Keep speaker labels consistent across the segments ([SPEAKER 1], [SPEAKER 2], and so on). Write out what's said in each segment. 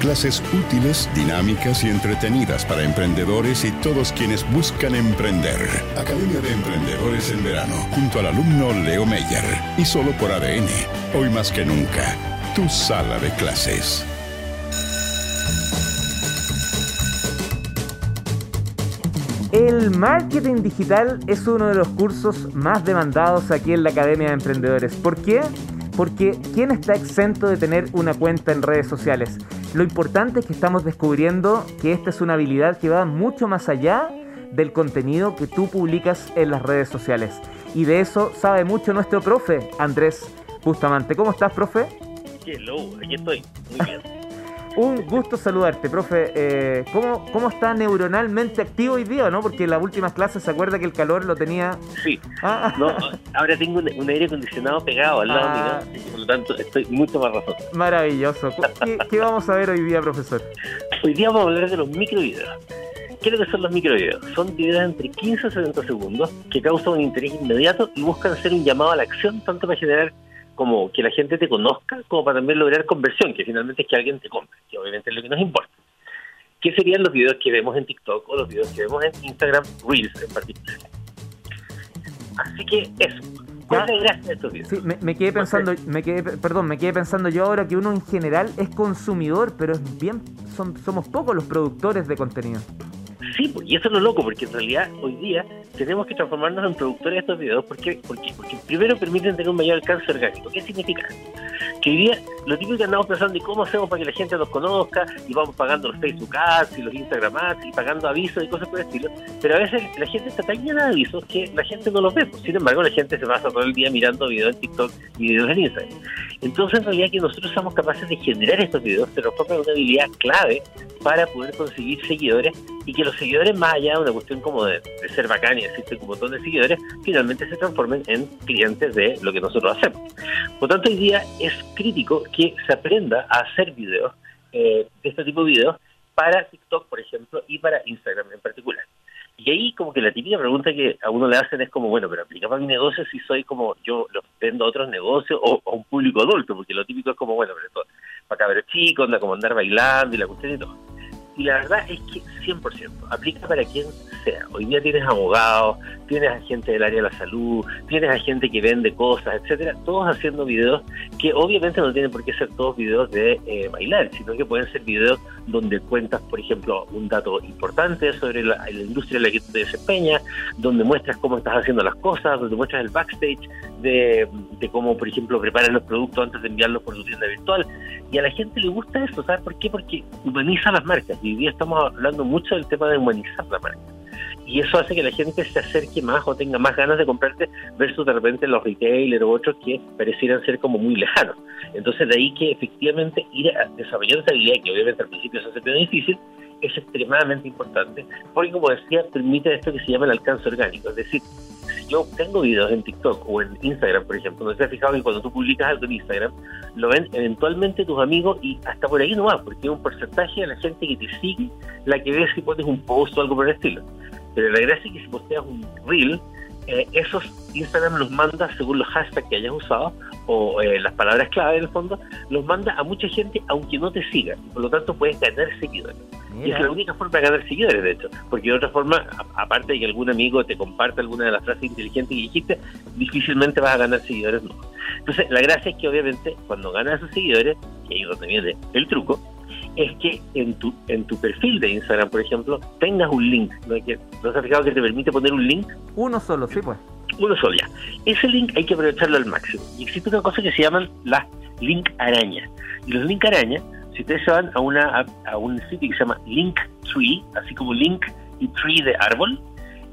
[SPEAKER 1] Clases útiles, dinámicas y entretenidas para emprendedores y todos quienes buscan emprender. Academia de Emprendedores en verano, junto al alumno Leo Meyer. Y solo por ADN. Hoy más que nunca, tu sala de clases.
[SPEAKER 2] El marketing digital es uno de los cursos más demandados aquí en la Academia de Emprendedores. ¿Por qué? Porque ¿quién está exento de tener una cuenta en redes sociales? Lo importante es que estamos descubriendo que esta es una habilidad que va mucho más allá del contenido que tú publicas en las redes sociales. Y de eso sabe mucho nuestro profe, Andrés Bustamante. ¿Cómo estás, profe?
[SPEAKER 3] Hello, aquí estoy. Muy bien.
[SPEAKER 2] Un gusto saludarte, profe. Eh, ¿cómo, ¿Cómo está neuronalmente activo hoy día, no? Porque en las últimas clases se acuerda que el calor lo tenía...
[SPEAKER 3] Sí. Ah. No, ahora tengo un, aire acondicionado pegado al lado ah. mío, por lo tanto estoy mucho más razón.
[SPEAKER 2] Maravilloso. ¿Qué, ¿Qué, vamos a ver hoy día, profesor?
[SPEAKER 3] Hoy día vamos a hablar de los microvideos. ¿Qué es lo que son los microvideos? Son videos entre 15 y 70 segundos que causan un interés inmediato y buscan hacer un llamado a la acción tanto para generar como que la gente te conozca, como para también lograr conversión, que finalmente es que alguien te compre, que obviamente es lo que nos importa. ¿Qué serían los videos que vemos en TikTok o los videos que vemos en Instagram Reels en particular? Así que eso. ¿Cuál es la gracia de estos videos?
[SPEAKER 2] Sí, me, quedé pensando, me quedé, perdón, me quedé pensando yo ahora que uno en general es consumidor, pero es bien, son, somos pocos los productores de contenido.
[SPEAKER 3] Sí, pues, y eso es lo loco, porque en realidad hoy día tenemos que transformarnos en productores de estos videos. ¿Por qué? Porque, primero permiten tener un mayor alcance orgánico. ¿Qué significa? Que hoy día lo típico que andamos pensando y cómo hacemos para que la gente nos conozca y vamos pagando los Facebook Ads y los Instagram Ads y pagando avisos y cosas por el estilo. Pero a veces la gente está tan llena de avisos que la gente no los ve. Sin embargo, la gente se pasa todo el día mirando videos en TikTok y videos en Instagram. Entonces, en realidad, que nosotros somos capaces de generar estos videos se nos forma una habilidad clave para poder conseguir seguidores y que los seguidores, más allá de una cuestión como de, ser bacán y decirte un montón de seguidores, finalmente se transformen en clientes de lo que nosotros hacemos. Por tanto, hoy día es crítico que se aprenda a hacer videos, eh, de este tipo de videos, para TikTok, por ejemplo, y para Instagram en particular. Y ahí como que la típica pregunta que a uno le hacen es como, bueno, pero aplica para mi negocio si soy como yo los vendo a otros negocios o a un público adulto, porque lo típico es como, bueno, pero esto, para cabros chicos, anda como andar bailando y la cuestión y todo. Y la verdad es que 100%, aplica para quien sea. Hoy día tienes abogados, tienes a gente del área de la salud, tienes a gente que vende cosas, etcétera, todos haciendo videos que obviamente no tienen por qué ser todos videos de eh, bailar, sino que pueden ser videos donde cuentas, por ejemplo, un dato importante sobre la, industria en la que te desempeñas, donde muestras cómo estás haciendo las cosas, donde muestras el backstage de, de cómo, por ejemplo, preparas los productos antes de enviarlos por tu tienda virtual. Y a la gente le gusta eso, ¿sabes por qué? Porque humaniza las marcas. Y hoy día estamos hablando mucho del tema de humanizar la marca. Y eso hace que la gente se acerque más o tenga más ganas de comprarte versus de repente los retailers o otros que parecieran ser como muy lejanos. Entonces de ahí que efectivamente ir a desarrollar esa habilidad, que obviamente al principio se hace bien difícil, es extremadamente importante, porque como decía, permite esto que se llama el alcance orgánico. Es decir, yo tengo videos en TikTok o en Instagram, por ejemplo, no se ha fijado que cuando tú publicas algo en Instagram, lo ven eventualmente tus amigos y hasta por ahí no va, porque es un porcentaje de la gente que te sigue la que ve si pones un post o algo por el estilo. Pero la gracia es que si posteas un reel, eh, esos Instagram los manda según los hashtags que hayas usado o eh, las palabras clave en el fondo, los manda a mucha gente aunque no te siga. Por lo tanto, puedes ganar seguidores. Y es la única forma de ganar seguidores, de hecho. Porque de otra forma, aparte de que algún amigo te comparte alguna de las frases inteligentes que dijiste, difícilmente vas a ganar seguidores nuevos. Entonces, la gracia es que obviamente cuando ganas esos seguidores, que ahí es donde viene el truco, es que en tu en tu perfil de Instagram, por ejemplo, tengas un link. ¿No, que, ¿no has fijado que te permite poner un link?
[SPEAKER 2] Uno solo, sí, pues.
[SPEAKER 3] Uno solo, ya. Ese link hay que aprovecharlo al máximo. Y existe una cosa que se llaman las link araña. Y los link araña, si ustedes se van a, una, a, un sitio que se llama Linktree, así como link y tree de árbol,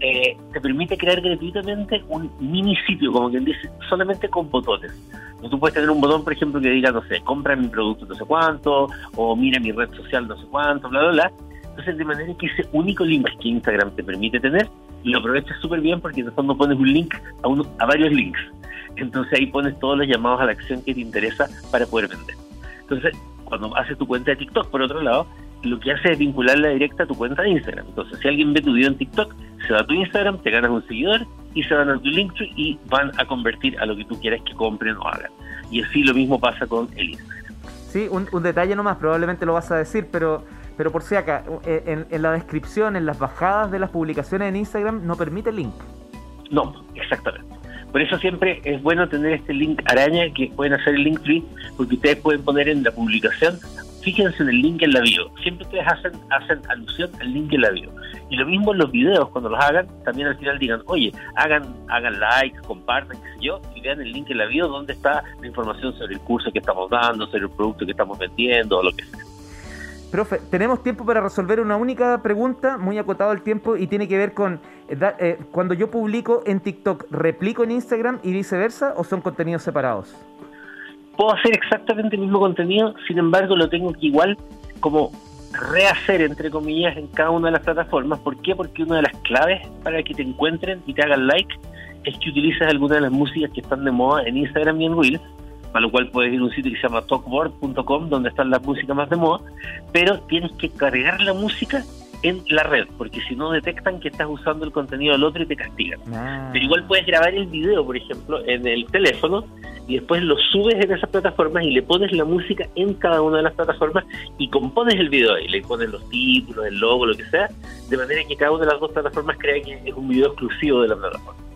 [SPEAKER 3] eh, te permite crear gratuitamente un mini sitio, como quien dice, solamente con botones. Tú puedes tener un botón, por ejemplo, que diga, no sé, compra mi producto no sé cuánto, o mira mi red social no sé cuánto, bla, bla, bla. Entonces, de manera que ese único link que Instagram te permite tener, lo aprovechas súper bien porque en el fondo pones un link a, uno, a varios links. Entonces ahí pones todos los llamados a la acción que te interesa para poder vender. Entonces, cuando haces tu cuenta de TikTok, por otro lado, lo que hace es vincularla directa a tu cuenta de Instagram. Entonces, si alguien ve tu video en TikTok, se va a tu Instagram, te ganas un seguidor y se van a tu Linktree y van a convertir a lo que tú quieras que compren o hagan. Y así lo mismo pasa con el Instagram.
[SPEAKER 2] Sí, un, un detalle nomás, probablemente lo vas a decir, pero pero por si acá, eh, en, la descripción, en las bajadas de las publicaciones en Instagram, no permite link.
[SPEAKER 3] No, exactamente. Por eso siempre es bueno tener este link araña que pueden hacer el link free, porque ustedes pueden poner en la publicación, fíjense en el link en la bio. Siempre ustedes hacen, hacen alusión al link en la bio. Y lo mismo en los videos, cuando los hagan, también al final digan, oye, hagan, hagan like, compartan, qué sé yo, y vean el link en la bio donde está la información sobre el curso que estamos dando, sobre el producto que estamos vendiendo o lo que sea.
[SPEAKER 2] Profe, tenemos tiempo para resolver una única pregunta, muy acotado el tiempo, y tiene que ver con eh, eh, cuando yo publico en TikTok, ¿replico en Instagram y viceversa o son contenidos separados?
[SPEAKER 3] Puedo hacer exactamente el mismo contenido, sin embargo lo tengo que igual como rehacer, entre comillas, en cada una de las plataformas. ¿Por qué? Porque una de las claves para que te encuentren y te hagan like es que utilices alguna de las músicas que están de moda en Instagram y en Reels a lo cual puedes ir a un sitio que se llama talkboard.com, donde están las músicas más de moda, pero tienes que cargar la música en la red, porque si no detectan que estás usando el contenido del otro y te castigan. Ah. Pero igual puedes grabar el video, por ejemplo, en el teléfono y después lo subes en esas plataformas y le pones la música en cada una de las plataformas y compones el video y le pones los títulos, el logo, lo que sea, de manera que cada una de las dos plataformas crea que es un video exclusivo de la plataforma.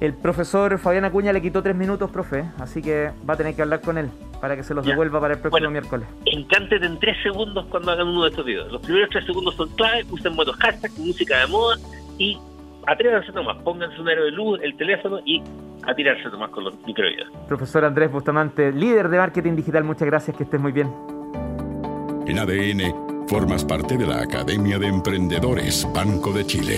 [SPEAKER 2] El profesor Fabián Acuña le quitó tres minutos, profe, así que va a tener que hablar con él para que se los devuelva para el próximo miércoles.
[SPEAKER 3] Encántate en tres segundos cuando hagan uno de estos videos. Los primeros tres segundos son clave, usen buenos hashtags, música de moda y atrévanse nomás, pónganse un aero de luz, el teléfono y a tirarse nomás con los microvideos.
[SPEAKER 2] Profesor Andrés Bustamante, líder de marketing digital, muchas gracias, que estés muy bien.
[SPEAKER 1] En ADN, formas parte de la Academia de Emprendedores Banco de Chile.